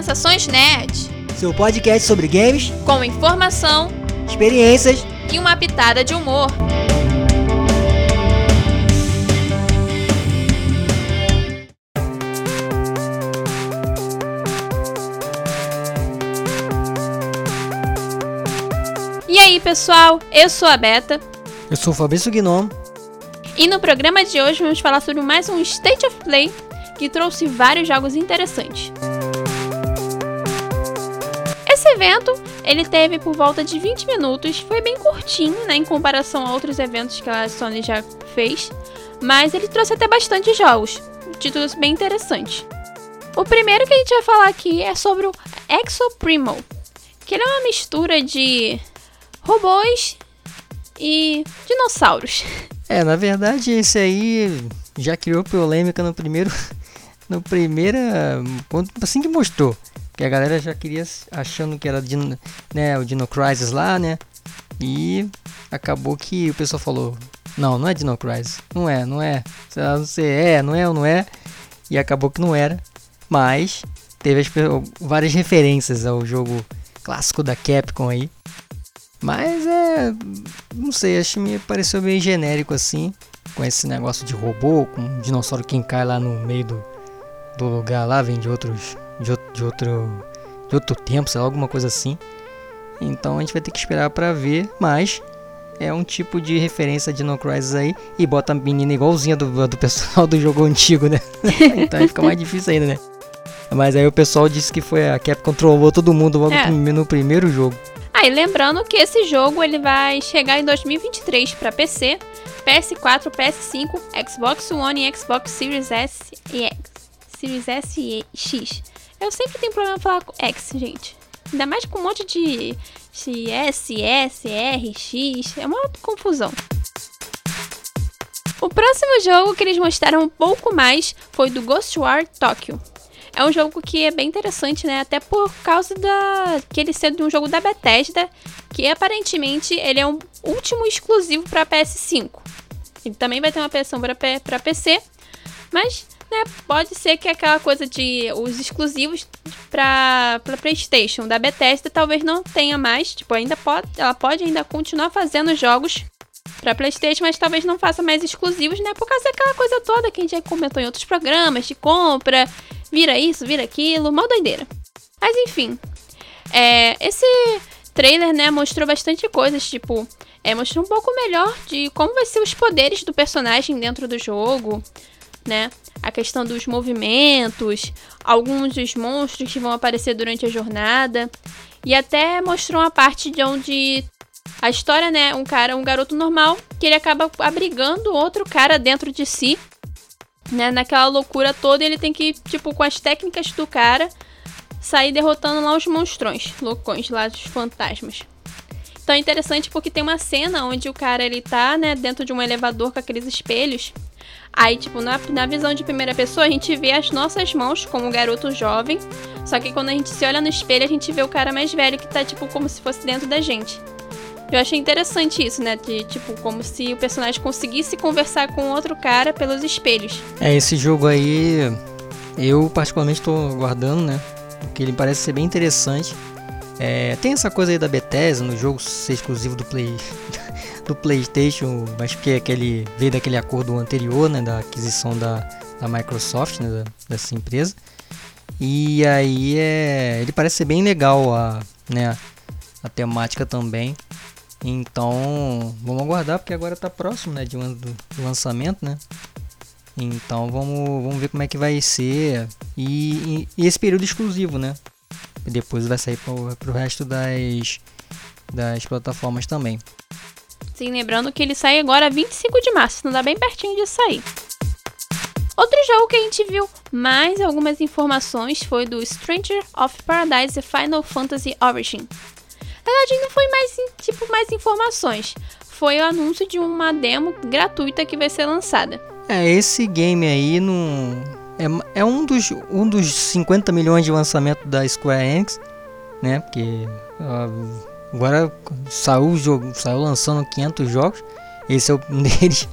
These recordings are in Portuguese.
Sensações Nerd. Seu podcast sobre games, com informação, experiências e uma pitada de humor. E aí, pessoal? Eu sou a Beta. Eu sou o Fabrício Gnome. E no programa de hoje vamos falar sobre mais um State of Play que trouxe vários jogos interessantes. Esse evento, ele teve por volta de 20 minutos, foi bem curtinho, né, em comparação a outros eventos que a Sony já fez, mas ele trouxe até bastante jogos, títulos bem interessantes. O primeiro que a gente vai falar aqui é sobre o Exoprimal, que ele é uma mistura de robôs e dinossauros. É, na verdade esse aí já criou polêmica no primeiro no primeiro ponto assim que mostrou. Que a galera já queria achando que era Dino, né, o Dino Crisis lá, né? E acabou que o pessoal falou: Não, não é Dino Crisis. Não é, não é. Não sei, é, não é ou não é. E acabou que não era. Mas teve as, várias referências ao jogo clássico da Capcom aí. Mas é. Não sei, acho que me pareceu meio genérico assim. Com esse negócio de robô, com um dinossauro que cai lá no meio do, do lugar lá, vem de outros. De, de outro. De outro tempo, sei lá, alguma coisa assim. Então a gente vai ter que esperar para ver, mas é um tipo de referência de No Crisis aí e bota a menina igualzinha do, do pessoal do jogo antigo, né? então aí fica mais difícil ainda, né? Mas aí o pessoal disse que foi a Capcom trollou todo mundo logo é. no primeiro jogo. Ah, e lembrando que esse jogo ele vai chegar em 2023 para PC, PS4, PS5, Xbox One e Xbox Series S e X. Series S e X. Eu sempre tenho problema falar com X, gente. Ainda mais com um monte de S, S, R, X. É uma confusão. O próximo jogo que eles mostraram um pouco mais foi do Ghost War Tokyo. É um jogo que é bem interessante, né? Até por causa da que ele sendo um jogo da Bethesda, que aparentemente ele é um último exclusivo para PS5. Ele também vai ter uma versão para PC, mas né, pode ser que aquela coisa de os exclusivos para PlayStation da Bethesda talvez não tenha mais, tipo, ainda pode, ela pode ainda continuar fazendo jogos para PlayStation, mas talvez não faça mais exclusivos, né? Por causa daquela coisa toda que a gente já comentou em outros programas de compra vira isso, vira aquilo, mal doideira. Mas enfim, é, esse trailer, né, mostrou bastante coisas, tipo, é, mostrou um pouco melhor de como vai ser os poderes do personagem dentro do jogo, né? A questão dos movimentos, alguns dos monstros que vão aparecer durante a jornada. E até mostrou uma parte de onde a história, né? Um cara, um garoto normal, que ele acaba abrigando outro cara dentro de si né, naquela loucura toda, ele tem que, tipo, com as técnicas do cara, sair derrotando lá os monstrões, loucões lá, os fantasmas. Então é interessante porque tem uma cena onde o cara ele tá, né, dentro de um elevador com aqueles espelhos. Aí, tipo, na, na visão de primeira pessoa, a gente vê as nossas mãos como um garoto jovem. Só que quando a gente se olha no espelho, a gente vê o cara mais velho que tá, tipo, como se fosse dentro da gente. Eu achei interessante isso, né? De, tipo, como se o personagem conseguisse conversar com outro cara pelos espelhos. É, esse jogo aí, eu particularmente estou guardando, né? Porque ele parece ser bem interessante. É, tem essa coisa aí da Bethesda no jogo ser exclusivo do Play do PlayStation, mas que aquele veio daquele acordo anterior, né, da aquisição da, da Microsoft, né, da, dessa empresa. E aí é, ele parece ser bem legal a, né, a temática também. Então, vamos aguardar porque agora está próximo, né, de um, do, do, lançamento, né? Então, vamos, vamos ver como é que vai ser e, e, e esse período exclusivo, né? E depois vai sair para o resto das, das plataformas também. Sim, lembrando que ele sai agora 25 de março, não dá bem pertinho de sair. Outro jogo que a gente viu mais algumas informações foi do Stranger of Paradise Final Fantasy Origin. Na verdade, não foi mais, tipo, mais informações. Foi o anúncio de uma demo gratuita que vai ser lançada. É, esse game aí não. É, é um, dos, um dos 50 milhões de lançamento da Square Enix, né? Porque agora saiu o jogo, saiu lançando 500 jogos. Esse é um deles.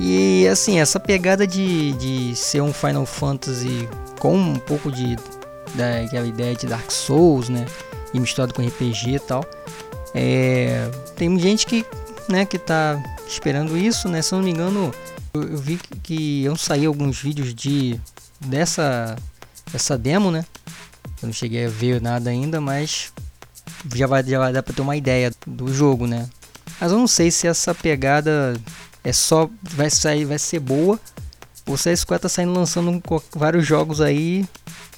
E assim, essa pegada de, de ser um Final Fantasy com um pouco de daquela ideia de Dark Souls, né? E misturado com RPG e tal. É, tem gente que, né, que tá esperando isso, né? Se eu não me engano, eu, vi que, eu saí alguns vídeos de dessa essa demo, né? Eu não cheguei a ver nada ainda, mas já vai, já vai dar pra ter uma ideia do jogo, né? Mas eu não sei se essa pegada é só vai sair, vai ser boa. Ou se a Square tá saindo lançando vários jogos aí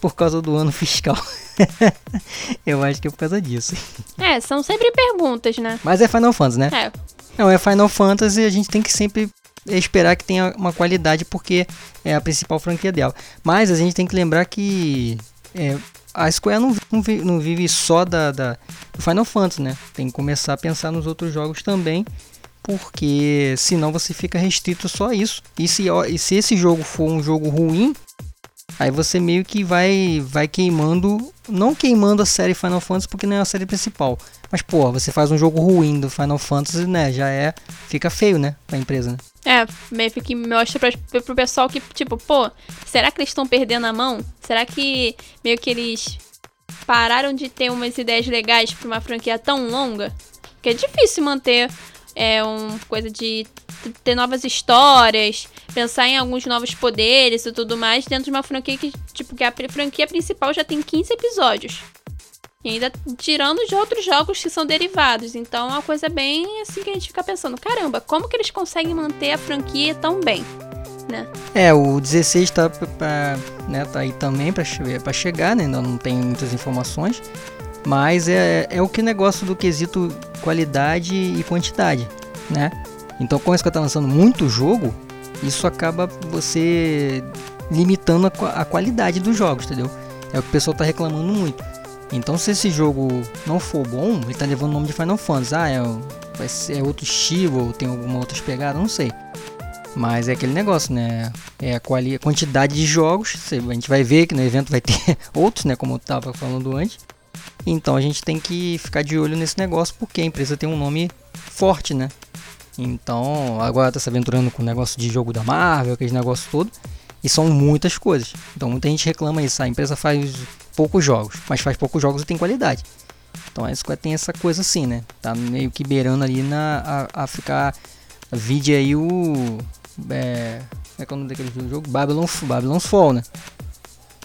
por causa do ano fiscal. eu acho que é por causa disso. É, são sempre perguntas, né? Mas é Final Fantasy, né? É. Não, é Final Fantasy, a gente tem que sempre esperar que tenha uma qualidade porque é a principal franquia dela. Mas a gente tem que lembrar que é, a Square não, não vive só da, da, do Final Fantasy, né? Tem que começar a pensar nos outros jogos também, porque senão você fica restrito só a isso. E se, e se esse jogo for um jogo ruim, aí você meio que vai, vai queimando, não queimando a série Final Fantasy porque não é a série principal. Mas, pô, você faz um jogo ruim do Final Fantasy, né? Já é. Fica feio, né? Pra empresa, né? É, meio que mostra pra, pro pessoal que, tipo, pô, será que eles estão perdendo a mão? Será que meio que eles pararam de ter umas ideias legais pra uma franquia tão longa? Porque é difícil manter é, uma coisa de ter novas histórias, pensar em alguns novos poderes e tudo mais dentro de uma franquia que, tipo, que a franquia principal já tem 15 episódios. E ainda tirando de outros jogos que são derivados. Então é uma coisa bem assim que a gente fica pensando: caramba, como que eles conseguem manter a franquia tão bem? Né? É, o 16 tá, pra, né, tá aí também para chegar, né? Ainda não tem muitas informações. Mas é, é o que negócio do quesito qualidade e quantidade, né? Então, como você está lançando muito jogo, isso acaba você limitando a, a qualidade dos jogos, entendeu? É o que o pessoal está reclamando muito. Então se esse jogo não for bom, ele tá levando o nome de Final Fantasy. Ah, é, vai ser, é outro estilo ou tem alguma outra pegada, não sei. Mas é aquele negócio, né? É a, quali a quantidade de jogos. A gente vai ver que no evento vai ter outros, né? Como eu tava falando antes. Então a gente tem que ficar de olho nesse negócio porque a empresa tem um nome forte, né? Então agora tá se aventurando com o negócio de jogo da Marvel, aqueles negócios todo. E são muitas coisas. Então muita gente reclama isso. A empresa faz poucos jogos, mas faz poucos jogos e tem qualidade. Então a Square tem essa coisa assim, né? Tá meio que beirando ali na, a, a ficar. Vide aí o. É, como é que é o nome daquele jogo? Babylon, Babylon's Fall, né?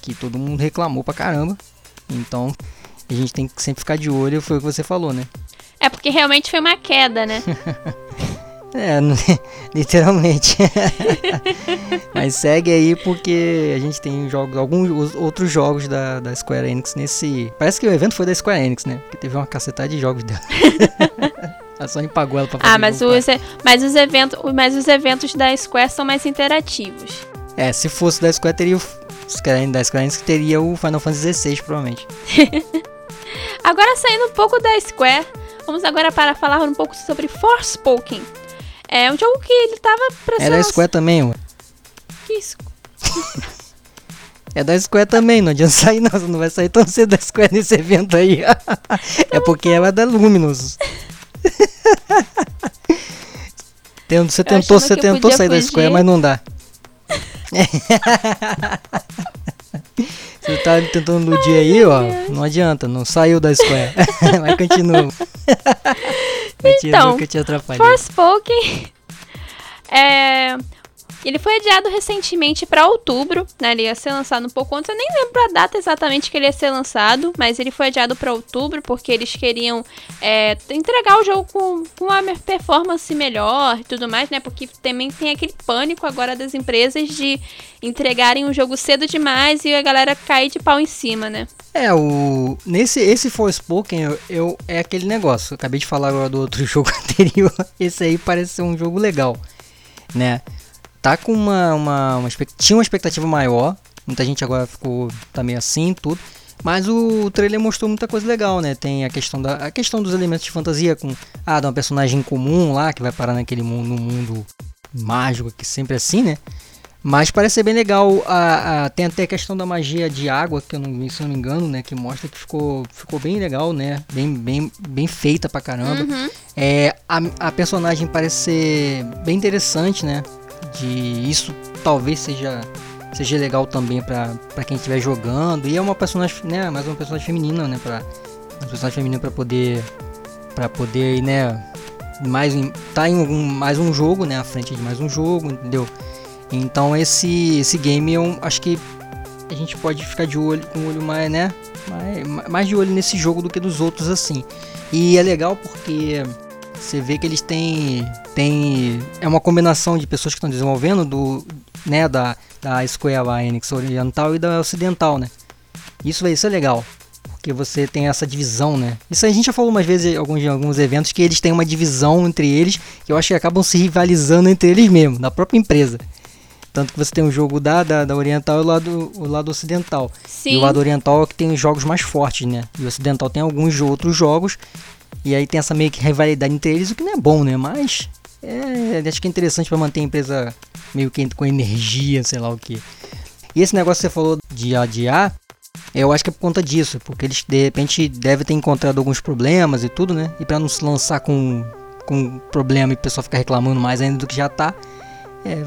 Que todo mundo reclamou pra caramba. Então a gente tem que sempre ficar de olho, foi o que você falou, né? É porque realmente foi uma queda, né? É, literalmente. Mas segue aí porque a gente tem jogos, alguns outros jogos da, da Square Enix nesse. Parece que o evento foi da Square Enix, né? Porque teve uma cacetada de jogos dela. a Sony pagou ela pra fazer Ah, mas, os, mas, os eventos, mas os eventos da Square são mais interativos. É, se fosse da Square, teria o. Da Square Enix teria o Final Fantasy XVI, provavelmente. agora saindo um pouco da Square, vamos agora para falar um pouco sobre Forspoken. É um jogo que ele tava pra É da Square também, ué. Que isso? É da Square também, não adianta sair não, não vai sair tão cedo da Square nesse evento aí. é porque ela é da Luminous. Você tentou, você tentou sair da Square, mas não dá. Você tá tentando dia aí, ó. Não adianta, não saiu da Square. Mas continua. então, que te Forspoken é, ele foi adiado recentemente para outubro, né? Ele ia ser lançado um pouco antes. Eu nem lembro a data exatamente que ele ia ser lançado, mas ele foi adiado para outubro porque eles queriam é, entregar o jogo com, com uma performance melhor e tudo mais, né? Porque também tem aquele pânico agora das empresas de entregarem o jogo cedo demais e a galera cair de pau em cima, né? É, o nesse esse Forspoken eu, eu é aquele negócio. Eu acabei de falar agora do outro jogo anterior. Esse aí parece ser um jogo legal, né? Tá com uma, uma, uma tinha uma expectativa maior. Muita gente agora ficou tá meio assim tudo. Mas o trailer mostrou muita coisa legal, né? Tem a questão, da, a questão dos elementos de fantasia com ah, de uma personagem comum lá que vai parar naquele mundo, no mundo mágico que sempre é assim, né? Mas parece ser bem legal. A, a, tem até a questão da magia de água, que eu não, se não me engano, né? Que mostra que ficou, ficou bem legal, né? Bem, bem, bem feita pra caramba. Uhum. É, a, a personagem parece ser bem interessante, né? De isso talvez seja seja legal também pra quem estiver jogando. E é uma personagem, né? Mais uma personagem feminina, né? Pra, uma personagem feminina pra poder. para poder, né? Mais tá em algum, mais um jogo, né? À frente de mais um jogo, entendeu? Então esse, esse game eu acho que a gente pode ficar de olho com o olho mais, né? Mais, mais de olho nesse jogo do que dos outros assim. E é legal porque você vê que eles têm tem é uma combinação de pessoas que estão desenvolvendo do né da da Square Enix oriental e da ocidental, né? Isso isso é legal. Porque você tem essa divisão, né? Isso a gente já falou umas vezes em alguns, alguns eventos que eles têm uma divisão entre eles que eu acho que acabam se rivalizando entre eles mesmo, na própria empresa. Tanto que você tem o jogo da, da, da oriental e o lado, o lado ocidental. Sim. E o lado oriental é que tem os jogos mais fortes, né? E o ocidental tem alguns outros jogos. E aí tem essa meio que rivalidade entre eles, o que não é bom, né? Mas é, acho que é interessante para manter a empresa meio que com energia, sei lá o que. E esse negócio que você falou de adiar, eu acho que é por conta disso, porque eles de repente devem ter encontrado alguns problemas e tudo, né? E para não se lançar com, com problema e o pessoal ficar reclamando mais ainda do que já tá, é,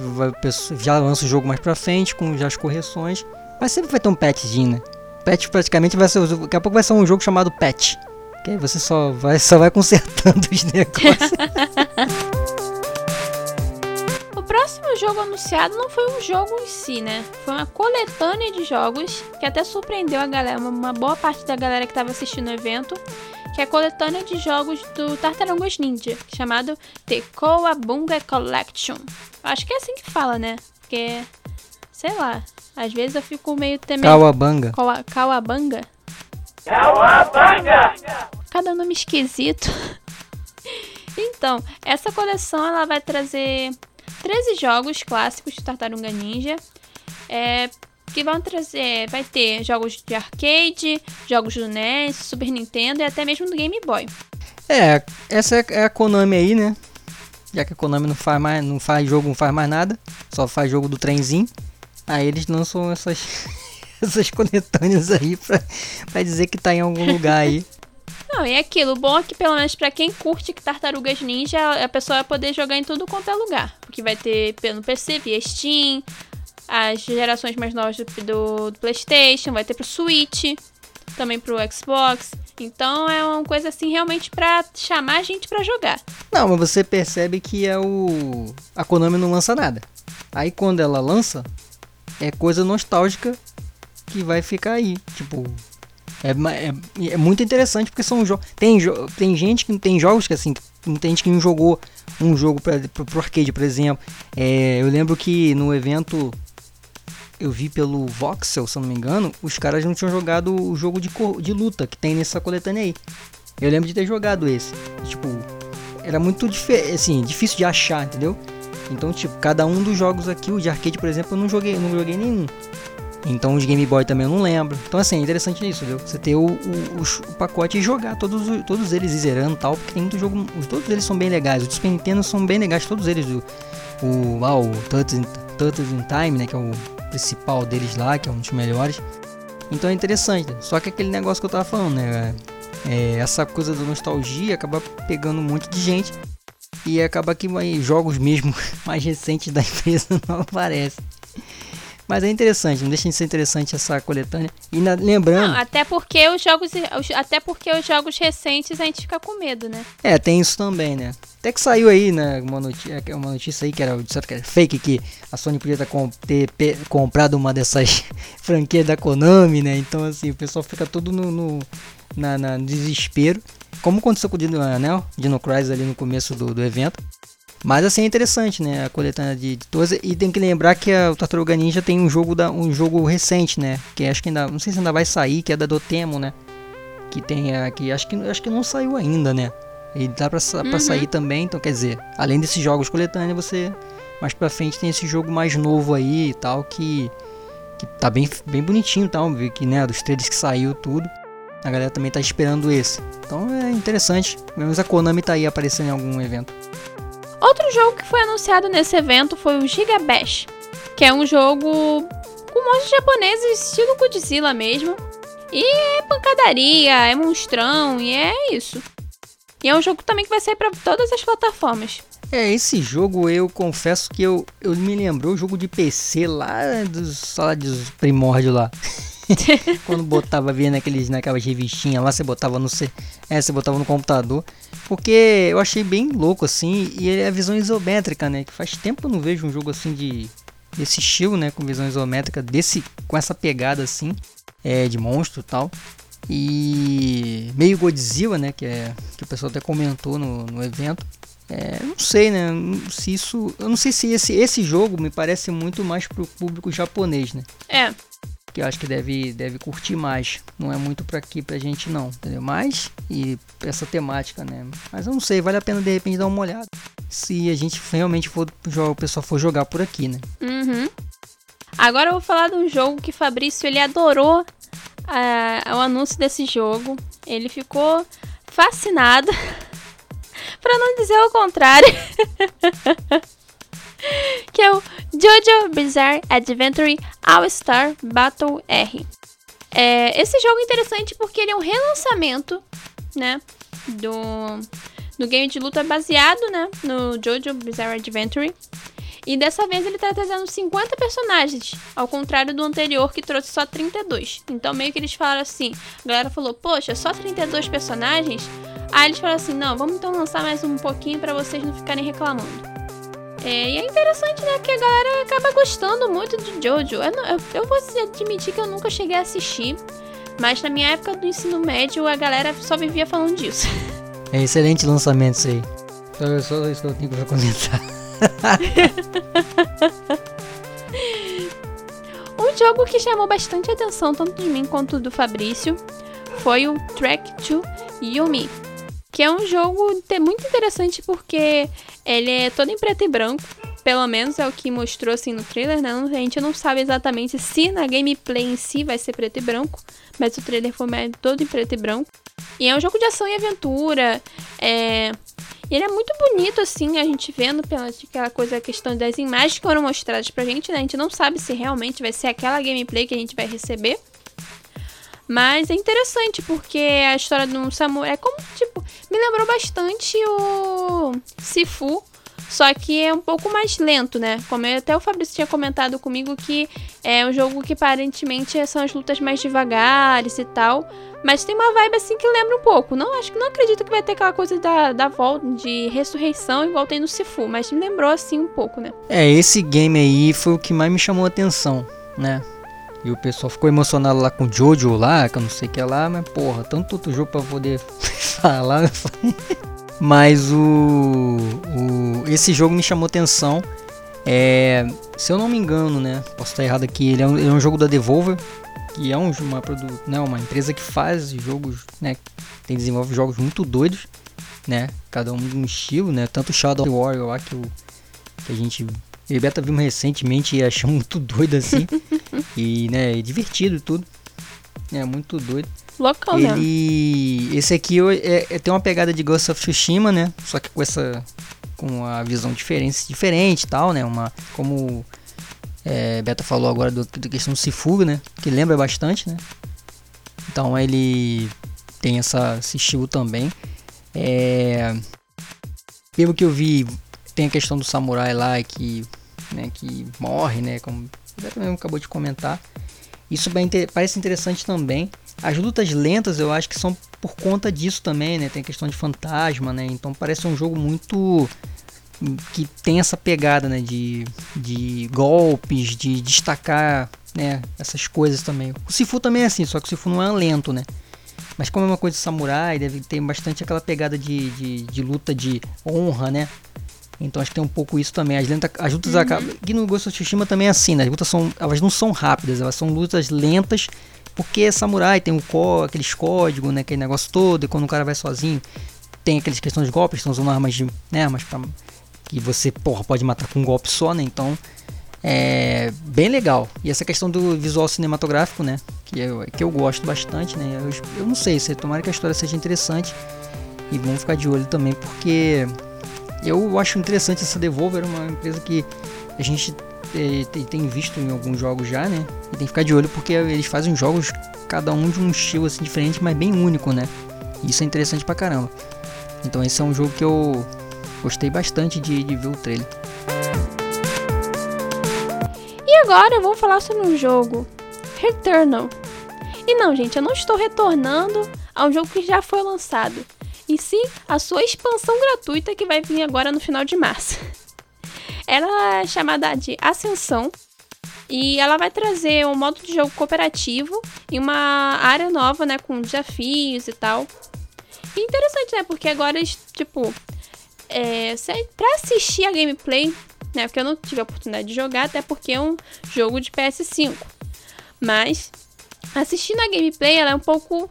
já lança o jogo mais pra frente com já as correções. Mas sempre vai ter um patchzinho, né? Patch praticamente vai ser. Daqui a pouco vai ser um jogo chamado patch. Que aí você só vai, só vai consertando os negócios. o próximo jogo anunciado não foi um jogo em si, né? Foi uma coletânea de jogos que até surpreendeu a galera, uma boa parte da galera que estava assistindo o evento que é a coletânea de jogos do Tartarugas Ninja, chamado The Coabunga Collection. Acho que é assim que fala, né? Porque, sei lá, às vezes eu fico meio temendo. Kawabanga. Kawa, Kawabanga? Kawabanga! Cada nome esquisito. então, essa coleção ela vai trazer 13 jogos clássicos de Tartaruga Ninja. É, que vão trazer, vai ter jogos de arcade, jogos do NES, Super Nintendo e até mesmo do Game Boy. É, essa é a Konami aí, né? Já que a Konami não faz mais, não faz jogo, não faz mais nada, só faz jogo do trenzinho. Aí eles lançam essas essas coletâneas aí pra, pra dizer que tá em algum lugar aí. Não, e é aquilo, o bom é que pelo menos pra quem curte Tartarugas Ninja, a pessoa vai poder jogar em tudo quanto é lugar. Porque vai ter no PC, via Steam, as gerações mais novas do, do, do, PlayStation, vai ter pro Switch, também pro Xbox. Então é uma coisa assim realmente para chamar a gente para jogar. Não, mas você percebe que é o a Konami não lança nada. Aí quando ela lança é coisa nostálgica que vai ficar aí, tipo é, é, é muito interessante porque são jogos. Tem, jo tem gente que tem jogos que assim. Tem gente que não jogou um jogo para pro arcade, por exemplo. É, eu lembro que no evento eu vi pelo Voxel, se não me engano, os caras não tinham jogado o jogo de, de luta que tem nessa coletânea aí. Eu lembro de ter jogado esse. Tipo, era muito assim, difícil de achar, entendeu? Então, tipo, cada um dos jogos aqui, o de arcade, por exemplo, eu não joguei, não joguei nenhum. Então os Game Boy também eu não lembro. Então assim, é interessante isso, viu? Você ter o, o, o, pacote e jogar todos, todos eles e zerando tal, porque tem muito jogo. Todos eles são bem legais. Os Super Nintendo são bem legais, todos eles. O, o, ah, o Turtles in Time, né? Que é o principal deles lá, que é um dos melhores. Então é interessante. Só que aquele negócio que eu tava falando, né? É, essa coisa da nostalgia acaba pegando um monte de gente. E acaba que jogos mesmo mais recentes da empresa não aparecem. Mas é interessante, não deixa de ser interessante essa coletânea. E na, lembrando. Não, até porque os jogos. Até porque os jogos recentes a gente fica com medo, né? É, tem isso também, né? Até que saiu aí, né? Uma notícia, é, uma notícia aí que era, que era fake que a Sony podia ter, ter comprado uma dessas franquias da Konami, né? Então assim, o pessoal fica todo no, no, na, na, no desespero. Como aconteceu com o Dino, né? Dino Crisis ali no começo do, do evento. Mas assim é interessante, né? A coletânea de, de todas. E tem que lembrar que a, o Tartaruga Ninja tem um jogo, da, um jogo recente, né? Que acho que ainda. Não sei se ainda vai sair, que é da Dotemo, né? Que tem aqui. Acho que, acho que não saiu ainda, né? E dá pra, uhum. pra sair também. Então quer dizer, além desses jogos coletâneos, você. Mais pra frente tem esse jogo mais novo aí e tal. Que. Que tá bem, bem bonitinho tal. Que né? Dos trailers que saiu tudo. A galera também tá esperando esse. Então é interessante. Pelo menos a Konami tá aí aparecendo em algum evento. Outro jogo que foi anunciado nesse evento foi o Giga Bash, que é um jogo com monstros japoneses estilo Godzilla mesmo. E é pancadaria, é monstrão e é isso. E é um jogo também que vai sair para todas as plataformas. É, esse jogo eu confesso que eu, eu me lembrou o jogo de PC lá dos, lá dos primórdios lá. Quando botava, via naqueles, naquelas revistinhas lá, você botava no é, você botava no computador. Porque eu achei bem louco assim, e é a visão isométrica, né? Que faz tempo que eu não vejo um jogo assim de desse estilo, né, com visão isométrica, desse com essa pegada assim, é, de monstro e tal. E meio Godzilla, né, que é que o pessoal até comentou no, no evento. É, não sei, né? Se isso, eu não sei se esse, esse jogo me parece muito mais pro público japonês, né? É. Que acho que deve, deve curtir mais. Não é muito para aqui pra gente não, entendeu? Mais e essa temática, né? Mas eu não sei, vale a pena de repente dar uma olhada. Se a gente realmente for o pessoal for jogar por aqui, né? Uhum. Agora eu vou falar de um jogo que Fabrício ele adorou uh, o anúncio desse jogo. Ele ficou fascinado. para não dizer o contrário. que é o JoJo Bizarre Adventure All-Star Battle R. É, esse jogo é interessante porque ele é um relançamento, né, do, do game de luta baseado, né, no JoJo Bizarre Adventure. E dessa vez ele tá trazendo 50 personagens, ao contrário do anterior que trouxe só 32. Então meio que eles falaram assim, a galera falou, poxa, só 32 personagens? Aí eles falaram assim: não, vamos então lançar mais um pouquinho para vocês não ficarem reclamando. É, e é interessante, né? Que a galera acaba gostando muito de Jojo. Eu, eu, eu vou admitir que eu nunca cheguei a assistir, mas na minha época do ensino médio a galera só vivia falando disso. É excelente lançamento isso aí. Só, só isso que eu tenho pra comentar. um jogo que chamou bastante atenção, tanto de mim quanto do Fabrício, foi o Track to Yumi que é um jogo muito interessante porque ele é todo em preto e branco. Pelo menos é o que mostrou assim no trailer, né? A gente não sabe exatamente se na gameplay em si vai ser preto e branco, mas o trailer foi todo em preto e branco. E é um jogo de ação e aventura. É... Ele é muito bonito, assim, a gente vendo pela aquela coisa, a questão das imagens que foram mostradas pra gente, né? A gente não sabe se realmente vai ser aquela gameplay que a gente vai receber. Mas é interessante, porque a história do samurai é como, tipo, me lembrou bastante o Sifu, só que é um pouco mais lento, né? Como até o Fabrício tinha comentado comigo que é um jogo que aparentemente são as lutas mais devagares e tal. Mas tem uma vibe assim que lembra um pouco. Não acho que não acredito que vai ter aquela coisa da, da volta de ressurreição igual tem no Sifu, mas me lembrou assim um pouco, né? É, esse game aí foi o que mais me chamou a atenção, né? E o pessoal ficou emocionado lá com o Jojo lá, que eu não sei o que lá, mas porra, tanto outro jogo pra poder falar. mas o, o. Esse jogo me chamou atenção. É, se eu não me engano, né? Posso estar errado aqui. Ele é um, ele é um jogo da Devolver, que é um, uma, né, uma empresa que faz jogos, né? Tem desenvolve jogos muito doidos, né? Cada um de um estilo, né? Tanto Shadow Warrior lá que, o, que a gente e Beta vimos recentemente e achamos muito doido assim. e, né, divertido tudo. É muito doido. Local Ele... Mesmo. Esse aqui é, é, tem uma pegada de Ghost of Tsushima, né? Só que com essa. Com a visão diferente, diferente e tal, né? Uma. Como. É, Beta falou agora do, do questão do Sifu, né? Que lembra bastante, né? Então ele tem essa, esse estilo também. É, pelo que eu vi, tem a questão do samurai lá que, né, que morre, né? Como o Beto mesmo acabou de comentar. Isso parece interessante também. As lutas lentas eu acho que são por conta disso também, né? Tem a questão de fantasma, né? Então parece um jogo muito que tem essa pegada, né? De, de golpes, de destacar, né? Essas coisas também. O Sifu também é assim, só que o Sifu não é lento, né? Mas como é uma coisa de samurai, deve ter bastante aquela pegada de, de, de luta de honra, né? Então acho que tem um pouco isso também. As, lenta, as lutas uhum. acabam. Aqui no Ghost of Tsushima também é assim, né? As lutas são. Elas não são rápidas, elas são lutas lentas. Porque é samurai, tem um có, aqueles códigos, né? Aquele negócio todo, e quando o cara vai sozinho, tem aquelas questões de golpes, estão usando armas de. Né, armas pra, que você, porra, pode matar com um golpe só, né? Então. É bem legal. E essa questão do visual cinematográfico, né? Que eu, que eu gosto bastante, né? Eu, eu não sei, se tomara que a história seja interessante. E vamos ficar de olho também, porque eu acho interessante essa Devolver, uma empresa que a gente é, tem visto em alguns jogos já, né? E tem que ficar de olho porque eles fazem jogos, cada um de um estilo assim diferente, mas bem único, né? E isso é interessante pra caramba. Então esse é um jogo que eu Gostei bastante de, de ver o trailer. E agora eu vou falar sobre um jogo, Returnal. E não, gente, eu não estou retornando a um jogo que já foi lançado, e sim a sua expansão gratuita que vai vir agora no final de março. Ela é chamada de Ascensão e ela vai trazer um modo de jogo cooperativo e uma área nova, né, com desafios e tal. E interessante, né, porque agora, tipo, é, pra assistir a gameplay, né, porque eu não tive a oportunidade de jogar, até porque é um jogo de PS5. Mas, assistindo a gameplay, ela é um pouco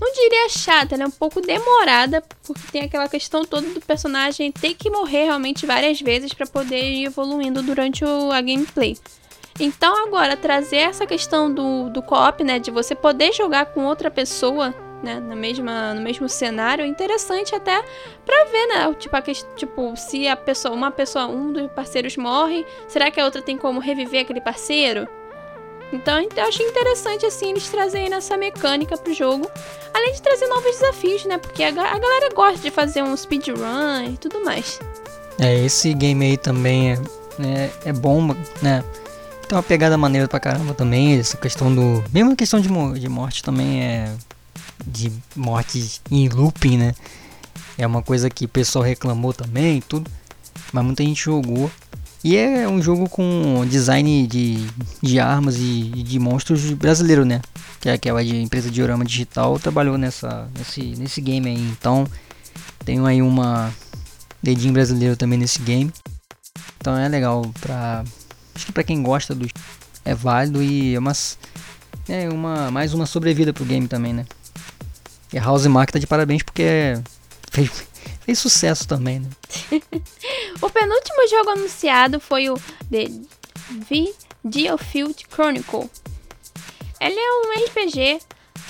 não diria chata, ela é um pouco demorada, porque tem aquela questão toda do personagem ter que morrer realmente várias vezes para poder ir evoluindo durante o, a gameplay. Então agora trazer essa questão do, do co-op, né, de você poder jogar com outra pessoa, né, na mesma, no mesmo cenário, é interessante até para ver, né, tipo, a, tipo, se a pessoa, uma pessoa, um dos parceiros morre, será que a outra tem como reviver aquele parceiro? Então eu achei interessante assim eles trazerem essa mecânica pro jogo, além de trazer novos desafios, né? Porque a, a galera gosta de fazer um speedrun e tudo mais. É, esse game aí também é, é, é bom, né? Tem uma pegada maneira pra caramba também, essa questão do. Mesmo a questão de, de morte também é. De morte em looping, né? É uma coisa que o pessoal reclamou também, tudo. Mas muita gente jogou. E é um jogo com design de, de armas e de monstros brasileiro, né? Que é aquela de empresa Digital trabalhou nessa, nesse, nesse game aí. Então tem aí uma dedinho brasileiro também nesse game. Então é legal pra. Acho que pra quem gosta do é válido e é umas. É uma. Mais uma sobrevida pro game também, né? E a House Mark tá de parabéns porque fez, fez sucesso também, né? o penúltimo jogo anunciado foi o The V Geofield Chronicle. Ele é um RPG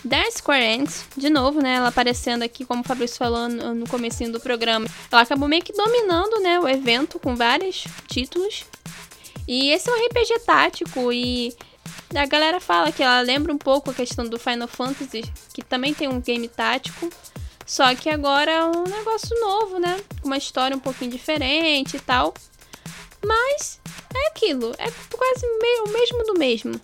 da Square Enix, de novo, né? Ela aparecendo aqui, como o Fabrício falou no comecinho do programa. Ela acabou meio que dominando, né, o evento com vários títulos. E esse é um RPG tático e a galera fala que ela lembra um pouco a questão do Final Fantasy, que também tem um game tático. Só que agora é um negócio novo, né? Com uma história um pouquinho diferente e tal. Mas é aquilo, é quase o mesmo do mesmo.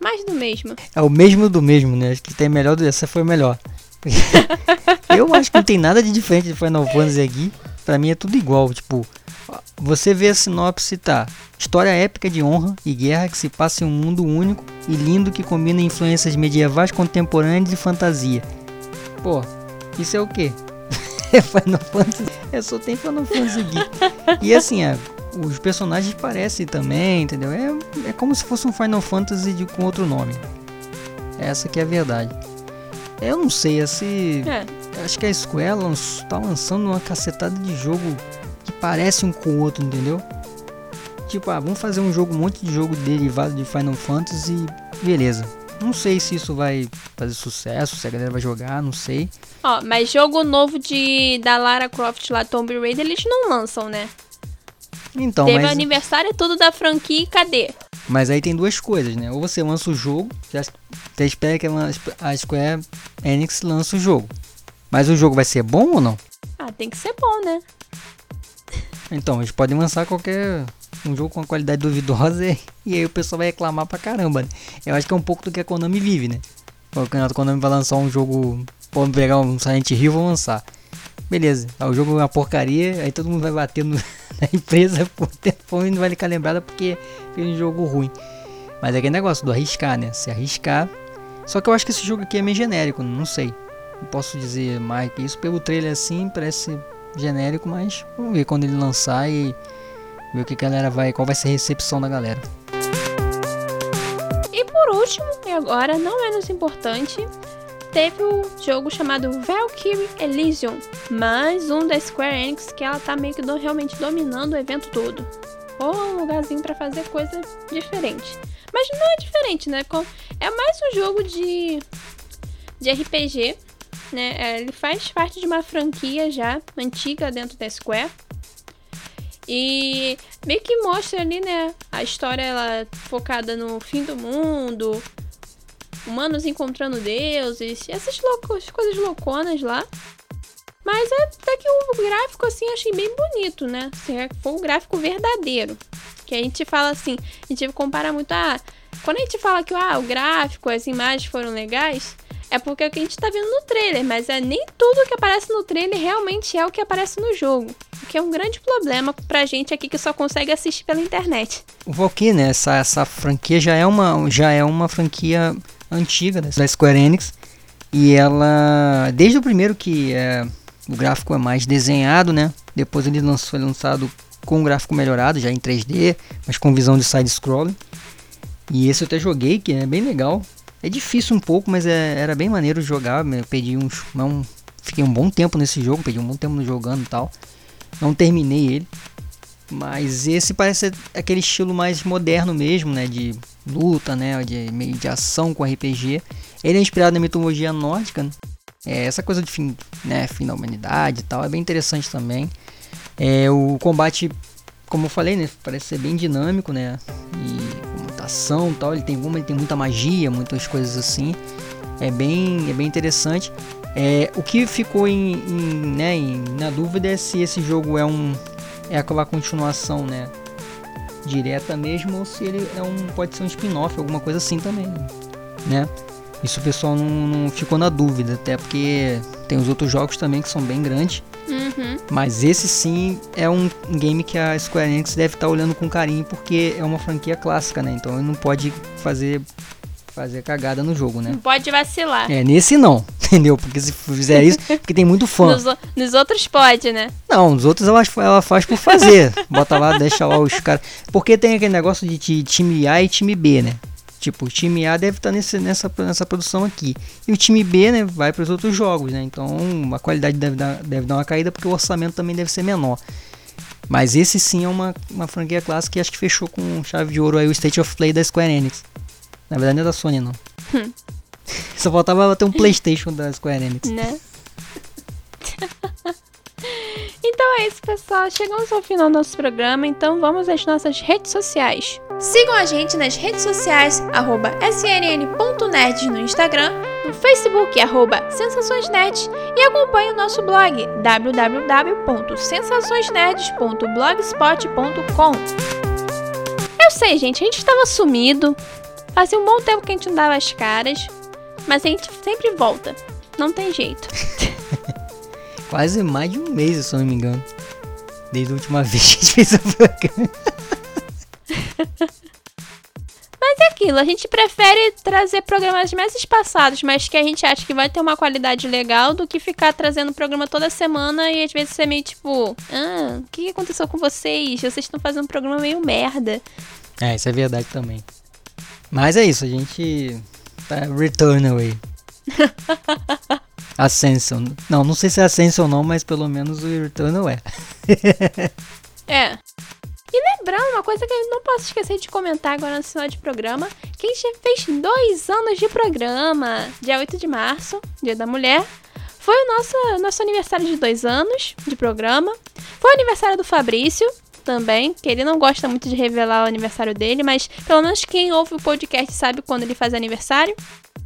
Mais do mesmo. É o mesmo do mesmo, né? Acho que tem melhor do essa foi melhor. eu acho que não tem nada de diferente de Final Fantasy aqui. Pra mim é tudo igual, tipo, você vê a sinopse, tá? História épica de honra e guerra que se passa em um mundo único e lindo que combina influências medievais, contemporâneas e fantasia. Pô, isso é o quê? É Final Fantasy. É só tem Final Fantasy aqui. E assim, é, os personagens parecem também, entendeu? É, é como se fosse um Final Fantasy de, com outro nome. Essa que é a verdade. Eu não sei, assim. É. Acho que a Square tá lançando uma cacetada de jogo que parece um com o outro, entendeu? Tipo, ah, vamos fazer um jogo, um monte de jogo derivado de Final Fantasy, beleza. Não sei se isso vai fazer sucesso, se a galera vai jogar, não sei. Ó, mas jogo novo de da Lara Croft lá, Tomb Raider, eles não lançam, né? Então, Teve mas... aniversário tudo da franquia, cadê? Mas aí tem duas coisas, né? Ou você lança o jogo, já, já espera que a Square Enix lance o jogo. Mas o jogo vai ser bom ou não? Ah, tem que ser bom, né? Então, eles podem lançar qualquer um jogo com uma qualidade duvidosa e, e aí o pessoal vai reclamar pra caramba. Né? Eu acho que é um pouco do que a Konami vive, né? O Konami vai lançar um jogo, pode pegar um Silent Hill e lançar. Beleza, o jogo é uma porcaria, aí todo mundo vai bater no, na empresa por tempo e não vai ficar lembrada porque fez um jogo ruim. Mas é aquele negócio do arriscar, né? Se arriscar. Só que eu acho que esse jogo aqui é meio genérico, não sei. Não posso dizer mais que isso. Pelo trailer assim, parece genérico, mas vamos ver quando ele lançar e ver o que a galera vai, qual vai ser a recepção da galera. E por último, e agora não menos importante, teve o jogo chamado Valkyrie Elysium, mais um da Square Enix que ela tá meio que do, realmente dominando o evento todo. Ou um lugarzinho para fazer coisa diferente. Mas não é diferente, né? É mais um jogo de, de RPG, né? É, ele faz parte de uma franquia já antiga dentro da Square. E meio que mostra ali, né? A história ela focada no fim do mundo, humanos encontrando deuses, essas coisas louconas lá. Mas até que o gráfico, assim, achei bem bonito, né? Assim, é, foi o gráfico verdadeiro. Que a gente fala assim, a gente compara muito a. Ah, quando a gente fala que ah, o gráfico, as imagens foram legais, é porque é o que a gente tá vendo no trailer, mas é nem tudo que aparece no trailer realmente é o que aparece no jogo. O que é um grande problema pra gente aqui que só consegue assistir pela internet. O Valkyrie, né, essa, essa franquia já é uma, já é uma franquia antiga né, da Square Enix. E ela, desde o primeiro que é, o gráfico é mais desenhado, né? Depois ele lançou, foi lançado com um gráfico melhorado, já em 3D, mas com visão de side-scrolling. E esse eu até joguei, que é bem legal. É difícil um pouco, mas é, era bem maneiro jogar. Eu perdi uns. Não, fiquei um bom tempo nesse jogo, perdi um bom tempo jogando e tal. Não terminei ele. Mas esse parece aquele estilo mais moderno mesmo, né? De luta, né? De meio de ação com RPG. Ele é inspirado na mitologia nórdica. Né? É, essa coisa de fim, né? fim da humanidade e tal. É bem interessante também. É, o combate, como eu falei, né? Parece ser bem dinâmico, né? E ação tal. Ele tem uma, ele tem muita magia, muitas coisas assim. É bem, é bem interessante. É, o que ficou em, em, né, em, na dúvida é se esse jogo é um é aquela continuação, né, direta mesmo ou se ele é um pode ser um spin-off, alguma coisa assim também, né? Isso o pessoal não, não ficou na dúvida, até porque tem os outros jogos também que são bem grandes Uhum. Mas esse sim é um game que a Square Enix deve estar tá olhando com carinho porque é uma franquia clássica, né? Então ele não pode fazer fazer cagada no jogo, né? Não pode vacilar. É, nesse não, entendeu? Porque se fizer isso, porque tem muito fã. Nos, nos outros pode, né? Não, nos outros ela, ela faz por fazer. Bota lá, deixa lá os caras. Porque tem aquele negócio de time A e time B, né? Tipo, o time A deve estar tá nesse, nessa, nessa produção aqui. E o time B, né, vai para os outros jogos, né? Então a qualidade deve dar, deve dar uma caída porque o orçamento também deve ser menor. Mas esse sim é uma, uma franquia clássica que acho que fechou com chave de ouro aí o State of Play da Square Enix. Na verdade não é da Sony não. Hum. Só faltava ter um Playstation da Square Enix. Né? Então é isso, pessoal. Chegamos ao final do nosso programa, então vamos às nossas redes sociais. Sigam a gente nas redes sociais, arroba snn.net no Instagram, no Facebook, arroba sensaçõesnet e acompanhe o nosso blog www.sensaçõesnet.blogspot.com Eu sei, gente, a gente estava sumido, fazia um bom tempo que a gente não dava as caras, mas a gente sempre volta, não tem jeito. quase mais de um mês, se eu não me engano. Desde a última vez que a gente fez o programa. Mas é aquilo, a gente prefere trazer programas mais espaçados, mas que a gente acha que vai ter uma qualidade legal, do que ficar trazendo programa toda semana e às vezes ser meio tipo, ah, o que aconteceu com vocês? Vocês estão fazendo um programa meio merda. É, isso é verdade também. Mas é isso, a gente tá return away. Ascension. Não, não sei se é Ascension ou não, mas pelo menos o Returnal é. é. E lembrando, uma coisa que eu não posso esquecer de comentar agora no final de programa, que a gente fez dois anos de programa, dia 8 de março, dia da mulher. Foi o nosso, nosso aniversário de dois anos de programa. Foi o aniversário do Fabrício, também, que ele não gosta muito de revelar o aniversário dele, mas pelo menos quem ouve o podcast sabe quando ele faz aniversário.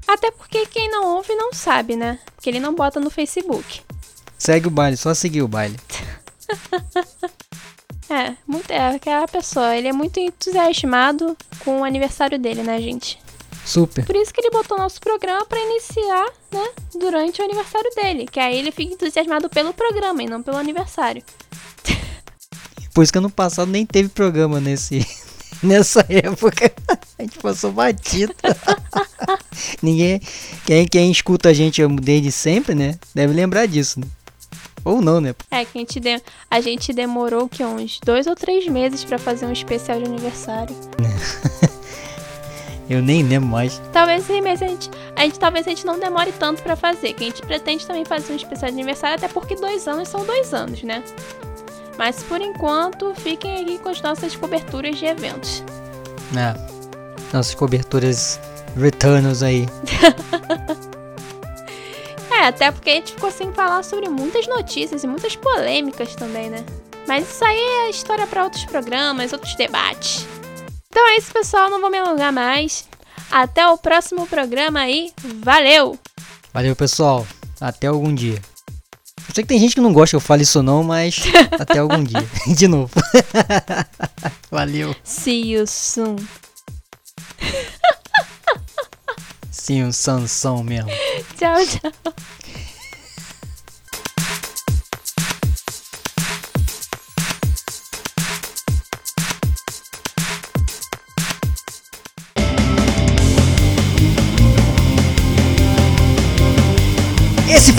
Até porque quem não ouve não sabe, né? Porque ele não bota no Facebook. Segue o baile, só seguir o baile. é, muito, é aquela pessoa. Ele é muito entusiasmado com o aniversário dele, né, gente? Super. Por isso que ele botou nosso programa para iniciar, né, durante o aniversário dele. Que aí ele fica entusiasmado pelo programa e não pelo aniversário. Por isso que ano passado nem teve programa nesse, nessa época. A gente passou batido. Ninguém. Quem, quem escuta a gente desde sempre, né? Deve lembrar disso, né? Ou não, né? É, que a gente, de... a gente demorou que uns dois ou três meses para fazer um especial de aniversário. Eu nem lembro mais. Talvez sim, mas a gente, a gente talvez a gente não demore tanto para fazer. Que a gente pretende também fazer um especial de aniversário, até porque dois anos são dois anos, né? Mas por enquanto, fiquem aqui com as nossas coberturas de eventos. É. Nossas coberturas returnos aí. é, até porque a gente ficou sem falar sobre muitas notícias e muitas polêmicas também, né? Mas isso aí é história para outros programas, outros debates. Então é isso, pessoal. Não vou me alongar mais. Até o próximo programa aí. Valeu! Valeu, pessoal. Até algum dia. Sei que tem gente que não gosta que eu fale isso não, mas até algum dia. De novo. Valeu. See you soon. Sim, um Sansão mesmo. Tchau, tchau.